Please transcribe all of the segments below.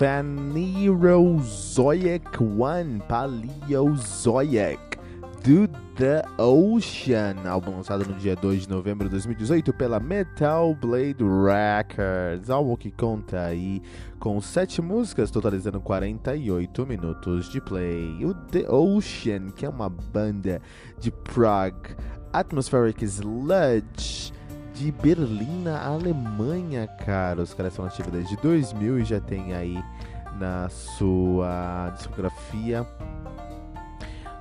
Phanerozoic One Paleozoic do The Ocean, álbum lançado no dia 2 de novembro de 2018 pela Metal Blade Records, álbum que conta aí com sete músicas, totalizando 48 minutos de play. O The Ocean, que é uma banda de prog atmospheric sludge de Berlim, na Alemanha, cara. Os caras são ativos desde 2000 e já tem aí na sua discografia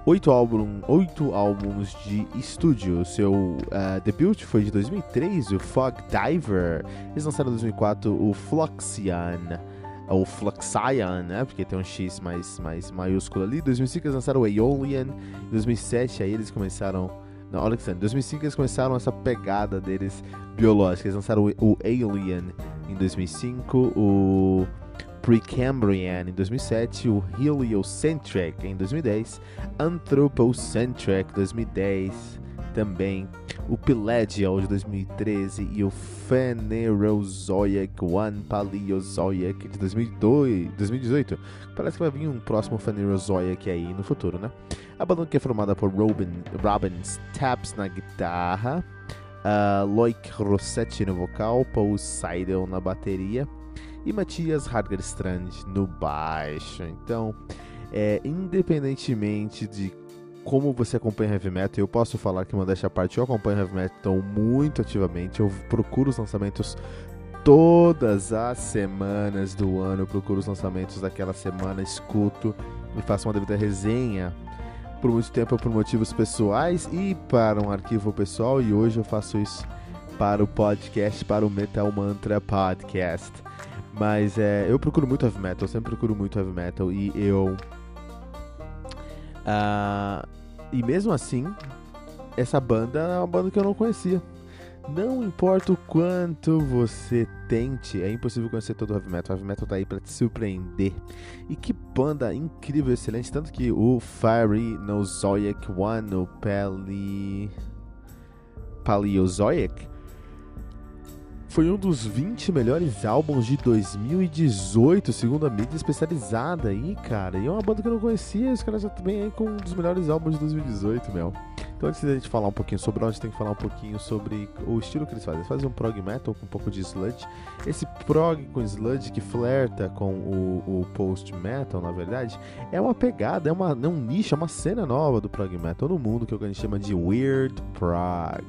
oito, álbum, oito álbuns de estúdio. Seu uh, debut foi de 2003, o Fog Diver. Eles lançaram em 2004 o Fluxian ou Fluxion, né? Porque tem um X mais, mais maiúsculo ali. Em 2005 eles lançaram o Aeolian. Em 2007 aí eles começaram. Não, olha que em 2005 eles começaram essa pegada deles biológica. Eles lançaram o, Alien em 2005, o Precambrian em 2007, o Heliocentric em 2010, Anthropocentric 2010 também, o Pelagial de 2013 e o Phanerozoic One Paleozoic de 2002, 2018. Parece que vai vir um próximo Phanerozoic aí no futuro, né? A banda que é formada por Robin, Robin Taps na guitarra, uh, Loic Rossetti no vocal, Paul Seidel na bateria e Matias Hargerstrand no baixo. Então, é, independentemente de como você acompanha heavy metal, eu posso falar que, modéstia à parte, eu acompanho heavy metal muito ativamente. Eu procuro os lançamentos todas as semanas do ano. Eu procuro os lançamentos daquela semana, escuto e faço uma devida resenha. Por muito tempo por motivos pessoais e para um arquivo pessoal, e hoje eu faço isso para o podcast, para o Metal Mantra Podcast. Mas é, eu procuro muito heavy metal, sempre procuro muito heavy metal e eu. Uh, e mesmo assim, essa banda é uma banda que eu não conhecia. Não importa o quanto você tente, é impossível conhecer todo o heavy metal. O heavy metal tá aí pra te surpreender. E que banda incrível, excelente. Tanto que o Fiery no Zoic One, o Pali... Paleozoic, foi um dos 20 melhores álbuns de 2018, segundo a mídia especializada aí, cara. E é uma banda que eu não conhecia, os caras já também aí com um dos melhores álbuns de 2018, meu. Então antes da gente falar um pouquinho sobre onde, tem que falar um pouquinho sobre o estilo que eles fazem. Eles fazem um prog metal com um pouco de sludge. Esse prog com sludge que flerta com o, o post metal, na verdade, é uma pegada, é, uma, é um nicho, é uma cena nova do prog metal no mundo que a gente chama de weird prog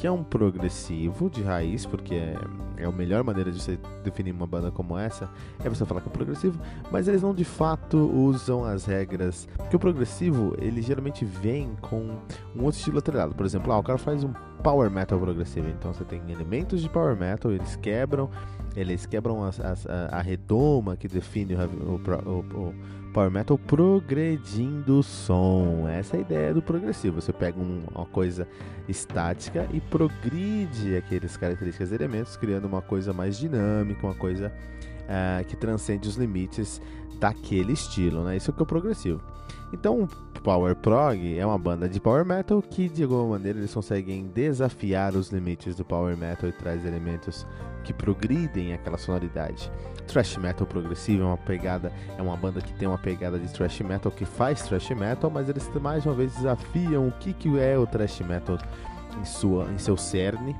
que é um progressivo de raiz, porque é, é a melhor maneira de você definir uma banda como essa, é você falar que é progressivo, mas eles não de fato usam as regras, porque o progressivo, ele geralmente vem com um outro estilo atrelado, por exemplo, ah, o cara faz um power metal progressivo, então você tem elementos de power metal, eles quebram, eles quebram as, as, a, a redoma que define o, o, o power metal progredindo o som. Essa é a ideia do progressivo. Você pega um, uma coisa estática e progride aqueles características elementos, criando uma coisa mais dinâmica, uma coisa uh, que transcende os limites daquele estilo. Né? Isso é o que é o progressivo. Então, Power Prog é uma banda de power metal que, de alguma maneira, eles conseguem desafiar os limites do power metal e traz elementos que progridem aquela sonoridade. Thrash metal progressivo é uma pegada, é uma banda que tem uma pegada de thrash metal que faz thrash metal, mas eles mais uma vez desafiam o que, que é o thrash metal em, sua, em seu cerne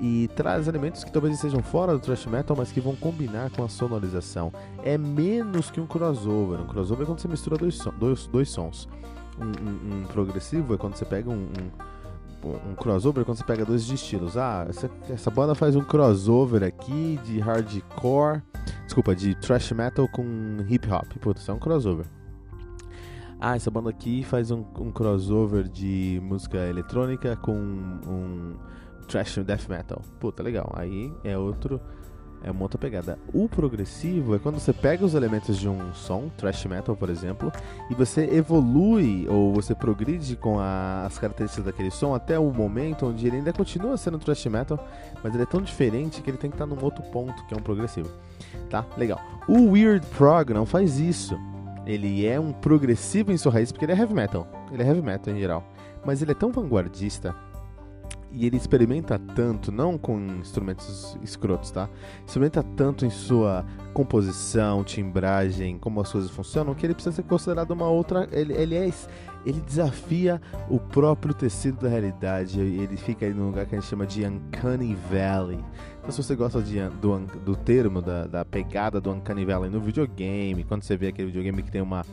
e traz elementos que talvez sejam fora do thrash metal, mas que vão combinar com a sonorização. É menos que um crossover. Um crossover é quando você mistura dois, dois, dois sons. Um, um, um, progressivo é quando você pega um, um, um, crossover, é quando você pega dois estilos. Ah, essa, essa banda faz um crossover aqui de hardcore, desculpa, de thrash metal com hip hop. Putz, isso é um crossover. Ah, essa banda aqui faz um, um crossover de música eletrônica com um thrash death metal. Puta, legal. Aí é outro é uma outra pegada. O progressivo é quando você pega os elementos de um som, thrash metal, por exemplo, e você evolui ou você progride com a, as características daquele som até o momento onde ele ainda continua sendo thrash metal, mas ele é tão diferente que ele tem que estar num outro ponto, que é um progressivo. Tá? Legal. O Weird Prog não faz isso. Ele é um progressivo em sua raiz porque ele é heavy metal. Ele é heavy metal em geral. Mas ele é tão vanguardista e ele experimenta tanto, não com instrumentos escrotos, tá? Experimenta tanto em sua composição, timbragem, como as coisas funcionam, que ele precisa ser considerado uma outra. Ele, ele, é, ele desafia o próprio tecido da realidade. Ele fica aí num lugar que a gente chama de Uncanny Valley. Então, se você gosta de, do, do termo, da, da pegada do Uncanny Valley no videogame, quando você vê aquele videogame que tem uma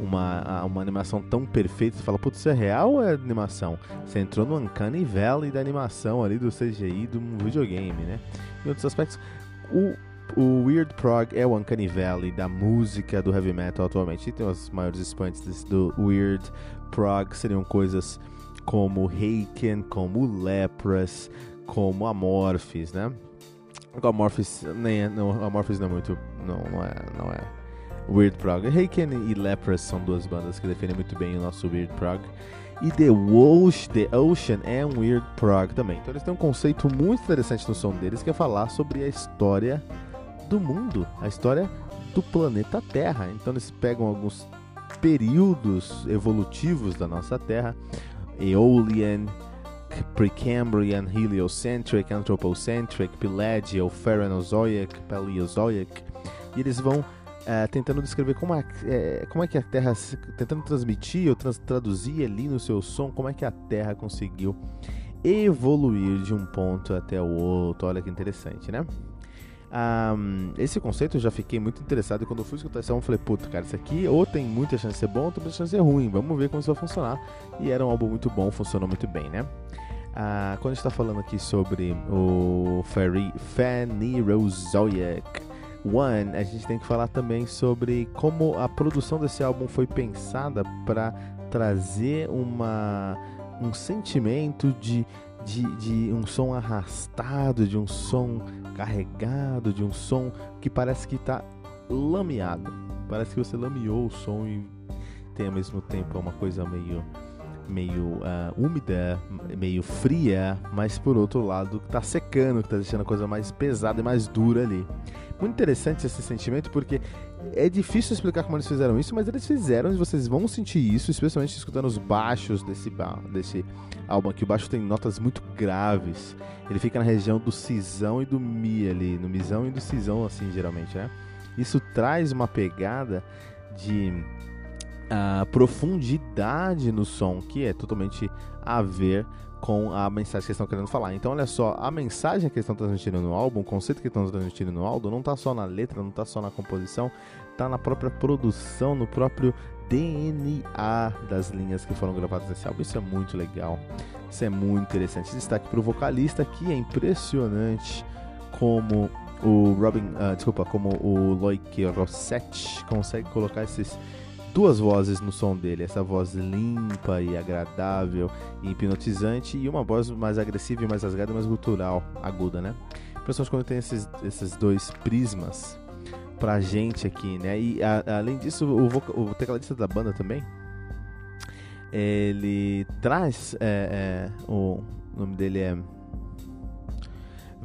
uma, uma animação tão perfeita, você fala, putz, isso é real ou é animação? Você entrou no Uncanny Valley da animação ali, do CGI, do videogame, né? Em outros aspectos, o, o Weird Prog é o Uncanny Valley da música do heavy metal atualmente. E tem os maiores expoentes do Weird Prog, seriam coisas como Haken, como Lepras, como Amorphis, né? Amorphis, nem é, não, Amorphis não é muito, não, não é, não é Weird Prog. Haken e Leprous são duas bandas que defendem muito bem o nosso Weird Prog. E The, Ocean, The Ocean é um Weird Prog também. Então eles têm um conceito muito interessante no som deles que é falar sobre a história do mundo, a história do planeta Terra. Então eles pegam alguns períodos evolutivos da nossa Terra, Aeolian, Precambrian, Heliocentric, Anthropocentric, Pelagial, Phaerozoic, Paleozoic, e eles vão é, tentando descrever como é, é, como é que a Terra, tentando transmitir ou trans, traduzir ali no seu som, como é que a Terra conseguiu evoluir de um ponto até o outro. Olha que interessante, né? Um, esse conceito eu já fiquei muito interessado e quando eu fui escutar esse álbum eu falei, puta, cara, isso aqui ou tem muita chance de ser bom ou tem muita chance de ser ruim, vamos ver como isso vai funcionar. E era um álbum muito bom, funcionou muito bem, né? Uh, quando a gente tá falando aqui sobre o Fanny Rosoyak, One, a gente tem que falar também sobre como a produção desse álbum foi pensada para trazer uma, um sentimento de, de, de um som arrastado, de um som carregado, de um som que parece que está lameado. Parece que você lameou o som e tem ao mesmo tempo uma coisa meio meio uh, úmida, meio fria, mas por outro lado está secando, que está deixando a coisa mais pesada e mais dura ali. Muito interessante esse sentimento porque é difícil explicar como eles fizeram isso, mas eles fizeram e vocês vão sentir isso, especialmente escutando os baixos desse, desse álbum aqui. O baixo tem notas muito graves. Ele fica na região do cisão e do mi ali, no misão e do cisão assim, geralmente, né? Isso traz uma pegada de uh, profundidade no som que é totalmente a ver com a mensagem que estão querendo falar. Então, olha só, a mensagem que eles estão transmitindo no álbum, o conceito que estão transmitindo no álbum, não está só na letra, não está só na composição, está na própria produção, no próprio DNA das linhas que foram gravadas nesse álbum. Isso é muito legal, isso é muito interessante. Destaque para o vocalista que é impressionante como o Robin, uh, desculpa, como o Loic Rossetti consegue colocar esses duas vozes no som dele, essa voz limpa e agradável e hipnotizante e uma voz mais agressiva e mais rasgada, mais gutural, aguda, né? Principalmente quando tem esses, esses dois prismas pra gente aqui, né? E a, além disso, o, o, tecladista da banda também, ele traz é, é, o nome dele é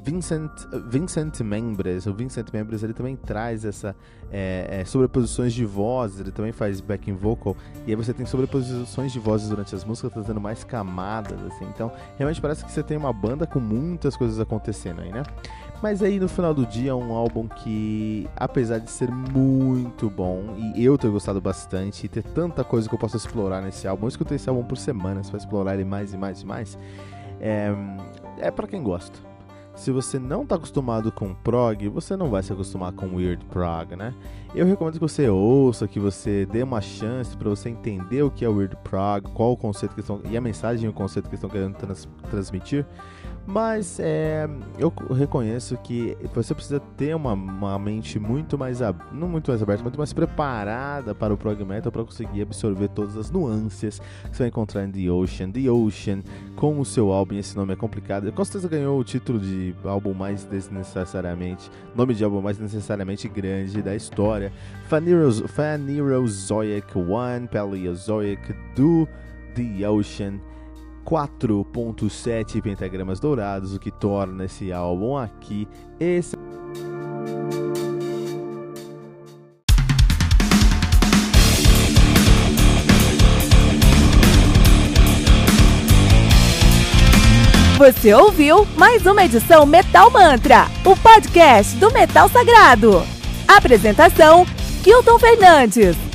Vincent, Vincent Membres, o Vincent Membres ele também traz essa é, é, sobreposições de vozes, ele também faz backing vocal, e aí você tem sobreposições de vozes durante as músicas, trazendo mais camadas, assim. Então, realmente parece que você tem uma banda com muitas coisas acontecendo aí, né? Mas aí no final do dia é um álbum que, apesar de ser muito bom, e eu ter gostado bastante, e ter tanta coisa que eu posso explorar nesse álbum, eu escutei esse álbum por semanas para explorar ele mais e mais e mais. É, é para quem gosta se você não está acostumado com prog, você não vai se acostumar com weird prog, né? Eu recomendo que você ouça, que você dê uma chance para você entender o que é weird prog, qual o conceito que estão e a mensagem o conceito que estão querendo trans, transmitir. Mas é, eu reconheço que você precisa ter uma, uma mente muito mais não muito mais aberta, muito mais preparada para o prog metal para conseguir absorver todas as nuances que você vai encontrar em The Ocean. The Ocean, com o seu álbum, esse nome é complicado. Com certeza ganhou o título de álbum mais desnecessariamente, nome de álbum mais necessariamente grande da história. Phanerozoic One, Paleozoic do The Ocean. 4.7 pentagramas dourados, o que torna esse álbum aqui esse Você ouviu mais uma edição Metal Mantra, o podcast do Metal Sagrado. Apresentação: Kilton Fernandes.